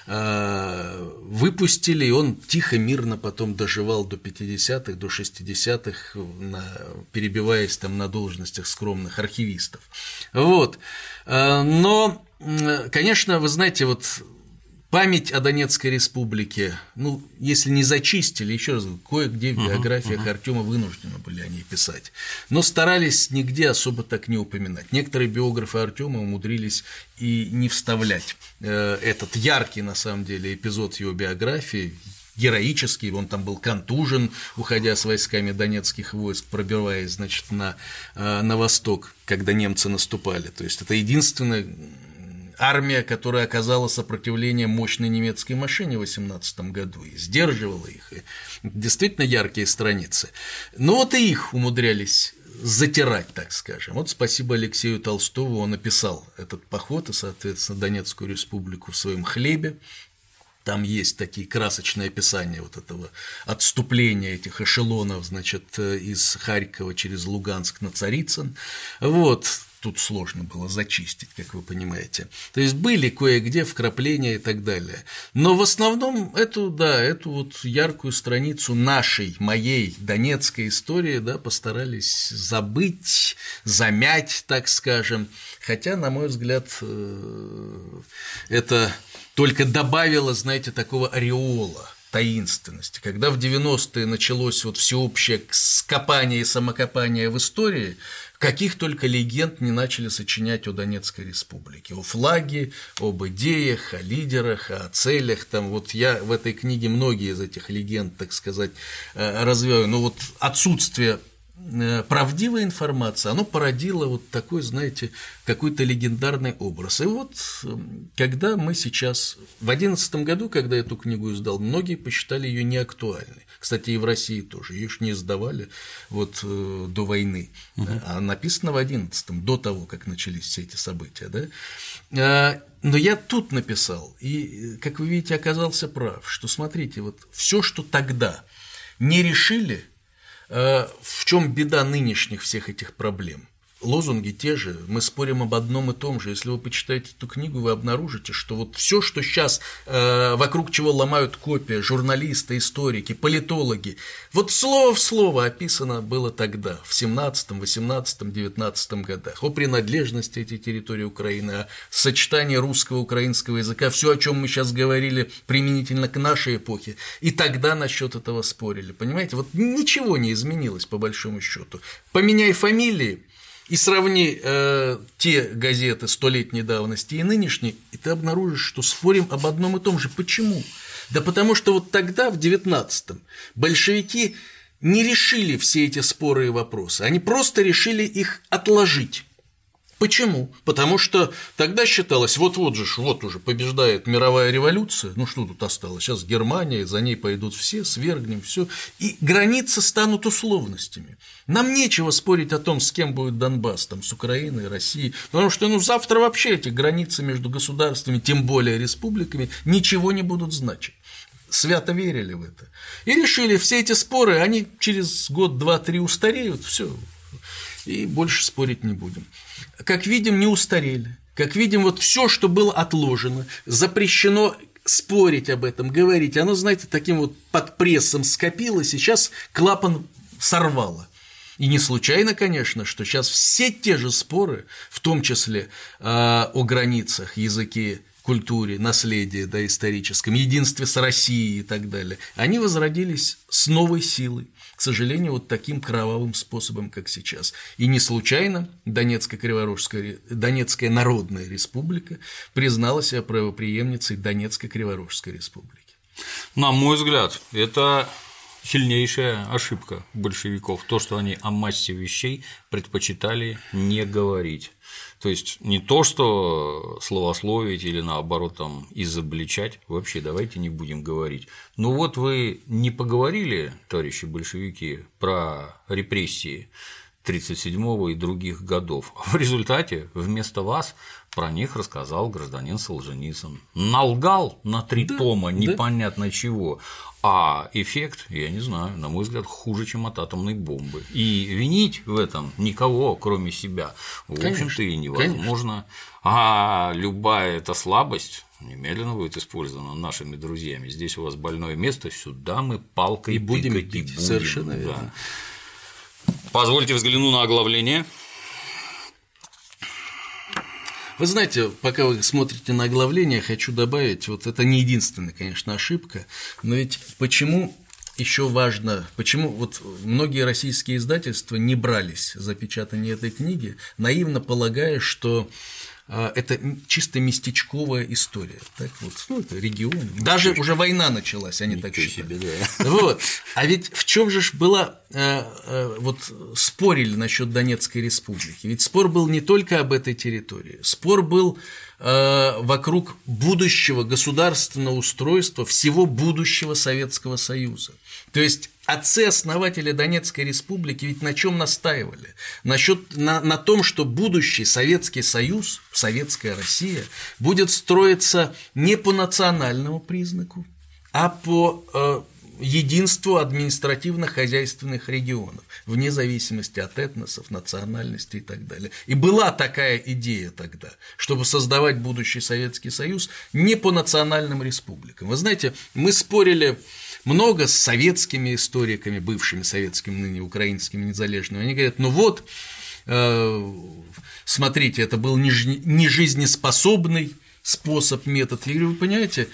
э, выпустили, и он тихо, мирно потом доживал до 50-х, до 60-х, перебиваясь там на должностях скромных архивистов. Вот. Э, но, конечно, вы знаете, вот Память о Донецкой республике, ну, если не зачистили, еще раз, кое-где в биографиях uh-huh, uh-huh. Артема вынуждены были они писать, но старались нигде особо так не упоминать. Некоторые биографы Артема умудрились и не вставлять э, этот яркий, на самом деле, эпизод его биографии, героический, он там был контужен, уходя с войсками донецких войск, пробиваясь, значит, на, э, на восток, когда немцы наступали. То есть это единственное армия, которая оказала сопротивление мощной немецкой машине в 18 году и сдерживала их. И действительно яркие страницы. Но вот и их умудрялись затирать, так скажем. Вот спасибо Алексею Толстову, он написал этот поход и, соответственно, Донецкую республику в своем хлебе. Там есть такие красочные описания вот этого отступления этих эшелонов, значит, из Харькова через Луганск на Царицын. Вот, тут сложно было зачистить, как вы понимаете. То есть были кое-где вкрапления и так далее. Но в основном эту, да, эту вот яркую страницу нашей, моей донецкой истории, да, постарались забыть, замять, так скажем. Хотя, на мой взгляд, э, это только добавило, знаете, такого ореола таинственности. Когда в 90-е началось вот всеобщее скопание и самокопание в истории, каких только легенд не начали сочинять о Донецкой республике, о флаге, об идеях, о лидерах, о целях. Там вот я в этой книге многие из этих легенд, так сказать, э, развиваю, но вот отсутствие правдивая информация, оно породило вот такой, знаете, какой-то легендарный образ. И вот эм, когда мы сейчас, в 2011 году, когда эту книгу издал, многие посчитали ее неактуальной. Кстати, и в России тоже, ее ж не издавали вот э, до войны, угу. да, а написано в 2011, до того, как начались все эти события. Да? Но я тут написал, и, как вы видите, оказался прав, что смотрите, вот все, что тогда не решили – Э, в чем беда нынешних всех этих проблем? Лозунги те же, мы спорим об одном и том же. Если вы почитаете эту книгу, вы обнаружите, что вот все, что сейчас э, вокруг чего ломают копия, журналисты, историки, политологи, вот слово в слово описано было тогда, в 17, 18, 19 годах, о принадлежности этой территории Украины, о сочетании русского украинского языка, все, о чем мы сейчас говорили применительно к нашей эпохе, и тогда насчет этого спорили, понимаете, вот ничего не изменилось по большому счету. Поменяй фамилии, и сравни э, те газеты столетней давности и нынешние, и ты обнаружишь, что спорим об одном и том же. Почему? Да потому что вот тогда, в 19-м, большевики не решили все эти споры и вопросы, они просто решили их отложить. Почему? Потому что тогда считалось, вот-вот же, вот уже побеждает мировая революция, ну что тут осталось, сейчас Германия, за ней пойдут все, свергнем все, и границы станут условностями. Нам нечего спорить о том, с кем будет Донбасс, там, с Украиной, Россией, потому что ну, завтра вообще эти границы между государствами, тем более республиками, ничего не будут значить свято верили в это. И решили, все эти споры, они через год, два, три устареют, все, и больше спорить не будем. Как видим, не устарели. Как видим, вот все, что было отложено, запрещено спорить об этом, говорить, оно, знаете, таким вот под прессом скопилось, и сейчас клапан сорвало. И не случайно, конечно, что сейчас все те же споры, в том числе э, о границах, языке, культуре, наследии да, историческом, единстве с Россией и так далее, они возродились с новой силой к сожалению, вот таким кровавым способом, как сейчас. И не случайно Донецкая, Криворожская, Донецкая Народная Республика признала себя правоприемницей Донецкой Криворожской Республики. На мой взгляд, это сильнейшая ошибка большевиков, то, что они о массе вещей предпочитали не говорить. То есть не то, что словословить или наоборот там изобличать, вообще давайте не будем говорить. Ну вот вы не поговорили, товарищи большевики, про репрессии 1937 и других годов. В результате вместо вас про них рассказал гражданин Солженицын. Налгал на три да, тома непонятно да. чего, а эффект, я не знаю, на мой взгляд, хуже, чем от атомной бомбы. И винить в этом никого, кроме себя, в общем-то, и невозможно. Конечно. А любая эта слабость немедленно будет использована нашими друзьями. Здесь у вас больное место, сюда мы палкой и будем бить. И будем. Совершенно верно. Позвольте взгляну на оглавление. Вы знаете, пока вы смотрите на оглавление, хочу добавить, вот это не единственная, конечно, ошибка, но ведь почему еще важно, почему вот многие российские издательства не брались за печатание этой книги, наивно полагая, что это чисто местечковая история. Так вот, ну, это регион. Даже уже война началась, они так считают. Себе, да. Вот. А ведь в чем же была э, э, вот спорили насчет Донецкой республики? Ведь спор был не только об этой территории, спор был э, вокруг будущего государственного устройства всего будущего Советского Союза. То есть отцы-основатели Донецкой республики ведь на чем настаивали? Насчет, на, на том, что будущий Советский Союз, Советская Россия, будет строиться не по национальному признаку, а по э, единству административно-хозяйственных регионов, вне зависимости от этносов, национальности и так далее. И была такая идея тогда, чтобы создавать будущий Советский Союз не по национальным республикам. Вы знаете, мы спорили много с советскими историками, бывшими советскими, ныне украинскими незалежными, они говорят, ну вот, э, смотрите, это был нежизнеспособный способ, метод. Я говорю, вы понимаете,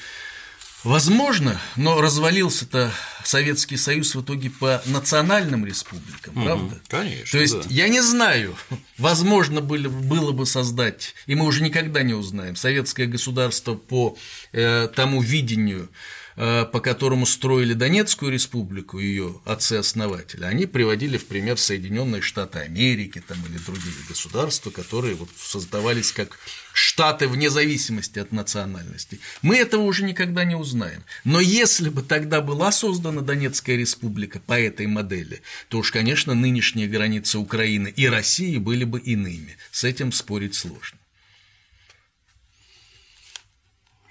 Возможно, но развалился-то Советский Союз в итоге по национальным республикам, угу, правда? Конечно. То есть да. я не знаю, возможно было, было бы создать, и мы уже никогда не узнаем, советское государство по э, тому видению по которому строили Донецкую республику, ее отцы-основатели, они приводили в пример Соединенные Штаты Америки там, или другие государства, которые вот создавались как штаты вне зависимости от национальности. Мы этого уже никогда не узнаем. Но если бы тогда была создана Донецкая республика по этой модели, то уж, конечно, нынешние границы Украины и России были бы иными. С этим спорить сложно.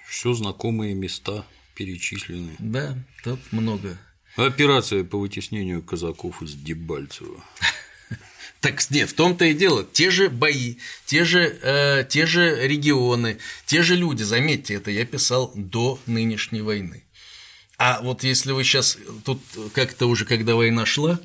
Все знакомые места перечислены. Да, тут много. Операция по вытеснению казаков из Дебальцева. Так нет, в том-то и дело. Те же бои, те же, э, те же регионы, те же люди. Заметьте, это я писал до нынешней войны. А вот если вы сейчас тут как-то уже, когда война шла,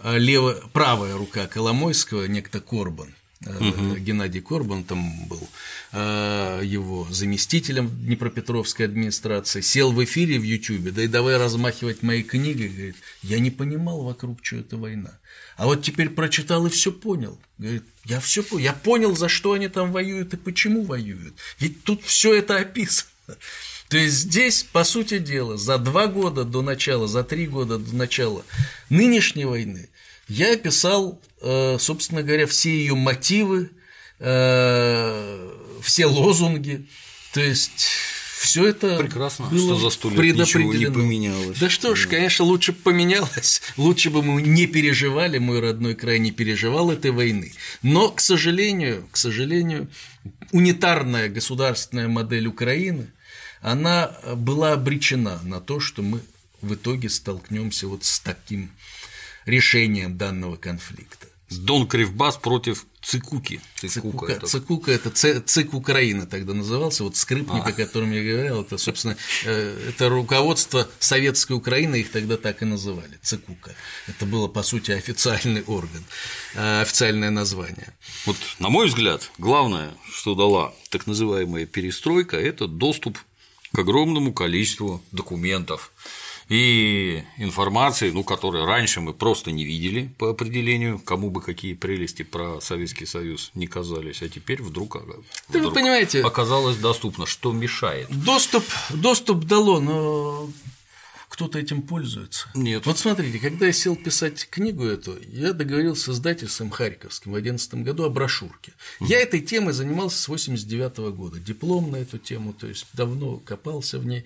э, левая, правая рука Коломойского, некто Корбан, угу. Геннадий Корбан там был э, его заместителем Днепропетровской администрации, сел в эфире в Ютубе, да и давай размахивать мои книги, говорит, я не понимал вокруг, что это война. А вот теперь прочитал и все понял. Говорит, я все понял, я понял, за что они там воюют и почему воюют. Ведь тут все это описано. То есть здесь, по сути дела, за два года до начала, за три года до начала нынешней войны я описал, э, собственно говоря, все ее мотивы, э, все лозунги, то есть все это прекрасно, было что за сто лет ничего не поменялось. Да что ж, конечно, лучше бы поменялось, лучше бы мы не переживали, мой родной край не переживал этой войны. Но, к сожалению, к сожалению, унитарная государственная модель Украины, она была обречена на то, что мы в итоге столкнемся вот с таким решением данного конфликта. Дон Кривбас против Цикуки. Цикука, это... Цикука это ЦИК Украины тогда назывался, вот скрипник, а. о котором я говорил, это, собственно, э, это руководство Советской Украины, их тогда так и называли, Цикука. Это было, по сути, официальный орган, э, официальное название. Вот, на мой взгляд, главное, что дала так называемая перестройка, это доступ к огромному количеству документов, и информации, ну, которую раньше мы просто не видели по определению, кому бы какие прелести про Советский Союз не казались, а теперь вдруг, да вдруг вы понимаете, оказалось доступно, что мешает. Доступ, доступ дало, но кто-то этим пользуется. Нет. Вот смотрите, когда я сел писать книгу эту, я договорился с издательством Харьковским в 2011 году о брошюрке. Угу. Я этой темой занимался с 89 -го года, диплом на эту тему, то есть давно копался в ней.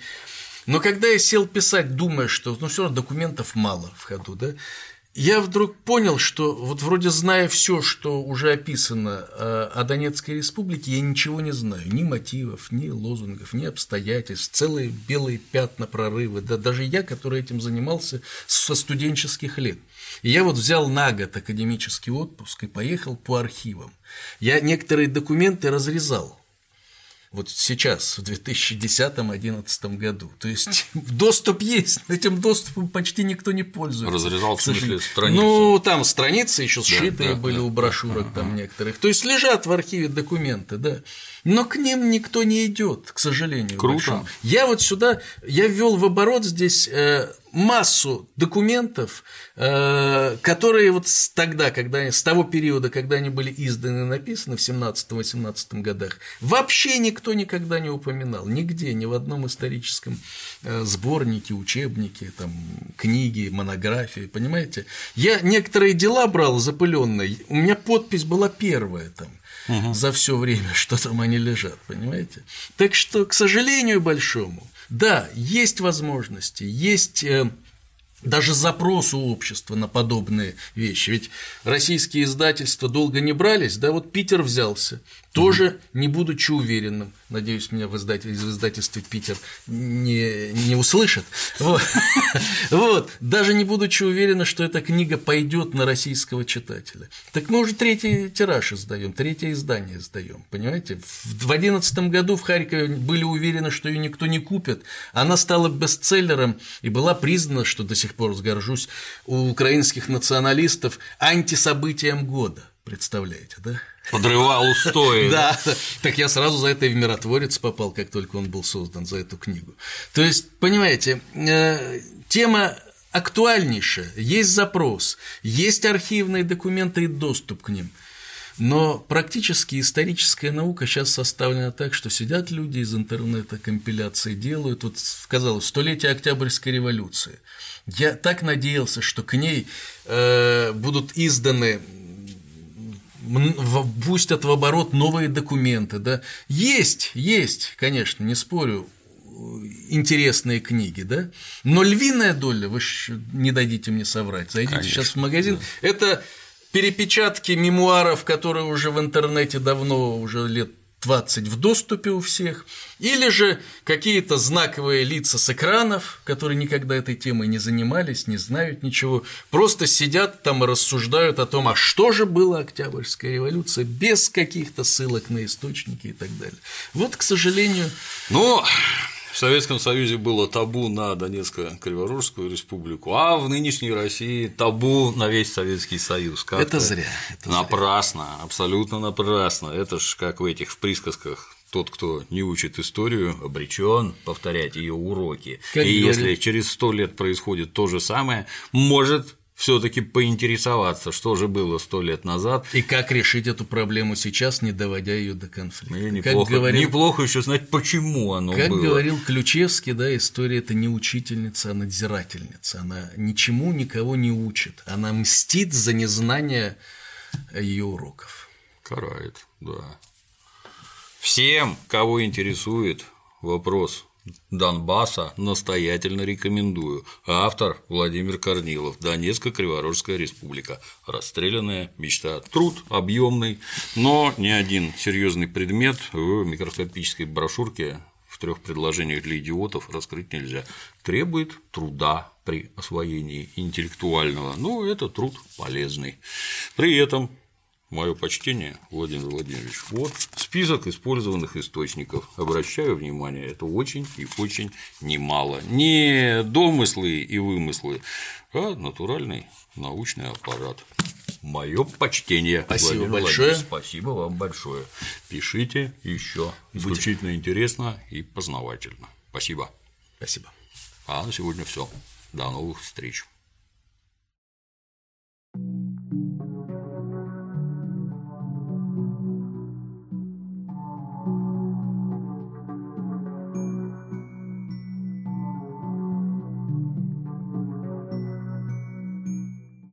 Но когда я сел писать, думая, что ну, все равно документов мало в ходу, да, я вдруг понял, что вот вроде зная все, что уже описано э, о Донецкой республике, я ничего не знаю. Ни мотивов, ни лозунгов, ни обстоятельств, целые белые пятна прорывы. Да даже я, который этим занимался со студенческих лет. И я вот взял на год академический отпуск и поехал по архивам. Я некоторые документы разрезал вот сейчас, в 2010-2011 году. То есть доступ есть, этим доступом почти никто не пользуется. Разрезал в смысле страницы? Ну, там страницы еще сшитые да, да, были да, у брошюрок да, там некоторых. То есть лежат в архиве документы, да. Но к ним никто не идет, к сожалению. Круто. Большому. Я вот сюда, я ввел в оборот здесь э, массу документов, э, которые вот тогда, когда с того периода, когда они были изданы и написаны в 17-18 годах, вообще никто никогда не упоминал, нигде, ни в одном историческом э, сборнике, учебнике, там, книге, монографии, понимаете? Я некоторые дела брал запыленные, у меня подпись была первая там угу. за все время, что там они лежат, понимаете? Так что, к сожалению большому, да, есть возможности, есть э, даже запрос у общества на подобные вещи. Ведь российские издательства долго не брались, да, вот Питер взялся, тоже не будучи уверенным, надеюсь, меня в издатель, из издательства Питер не, не услышат, вот. вот, даже не будучи уверенным, что эта книга пойдет на российского читателя. Так мы уже третий тираж издаем, третье издание издаем, понимаете? В 2011 году в Харькове были уверены, что ее никто не купит, она стала бестселлером и была признана, что до сих пор сгоржусь, у украинских националистов антисобытием года, представляете, да? Подрывал устои. Да, так я сразу за это и в миротворец попал, как только он был создан, за эту книгу. То есть, понимаете, э, тема актуальнейшая, есть запрос, есть архивные документы и доступ к ним. Но практически историческая наука сейчас составлена так, что сидят люди из интернета, компиляции делают. Вот казалось, столетие Октябрьской революции. Я так надеялся, что к ней э, будут изданы пустят в оборот новые документы, да. Есть, есть, конечно, не спорю, интересные книги, да, но львиная доля, вы не дадите мне соврать, зайдите конечно, сейчас в магазин, да. это перепечатки мемуаров, которые уже в интернете давно, уже лет 20 в доступе у всех, или же какие-то знаковые лица с экранов, которые никогда этой темой не занимались, не знают ничего, просто сидят там и рассуждают о том, а что же было Октябрьская революция, без каких-то ссылок на источники и так далее. Вот, к сожалению… Ну, в Советском Союзе было табу на Донецко-Криворожскую республику, а в нынешней России табу на весь Советский Союз. Как это зря. Это напрасно, зря. абсолютно напрасно. Это ж как в этих в присказках тот, кто не учит историю, обречен повторять ее уроки. Как и говорит... если через сто лет происходит то же самое, может все-таки поинтересоваться, что же было сто лет назад. И как решить эту проблему сейчас, не доводя ее до конфликта. И неплохо, как говорил, неплохо еще знать, почему оно как было. Как говорил Ключевский, да, история это не учительница, а надзирательница. Она ничему никого не учит. Она мстит за незнание ее уроков. Карает, да. Всем, кого интересует вопрос Донбасса настоятельно рекомендую. Автор Владимир Корнилов. Донецко-Криворожская республика. Расстрелянная мечта. Труд объемный, но ни один серьезный предмет в микроскопической брошюрке в трех предложениях для идиотов раскрыть нельзя. Требует труда при освоении интеллектуального, но это труд полезный. При этом Мое почтение, Владимир Владимирович. Вот список использованных источников. Обращаю внимание, это очень и очень немало. Не домыслы и вымыслы, а натуральный научный аппарат. Мое почтение. Спасибо Владимир большое. Спасибо вам большое. Пишите еще. Исключительно интересно и познавательно. Спасибо. Спасибо. А на сегодня все. До новых встреч.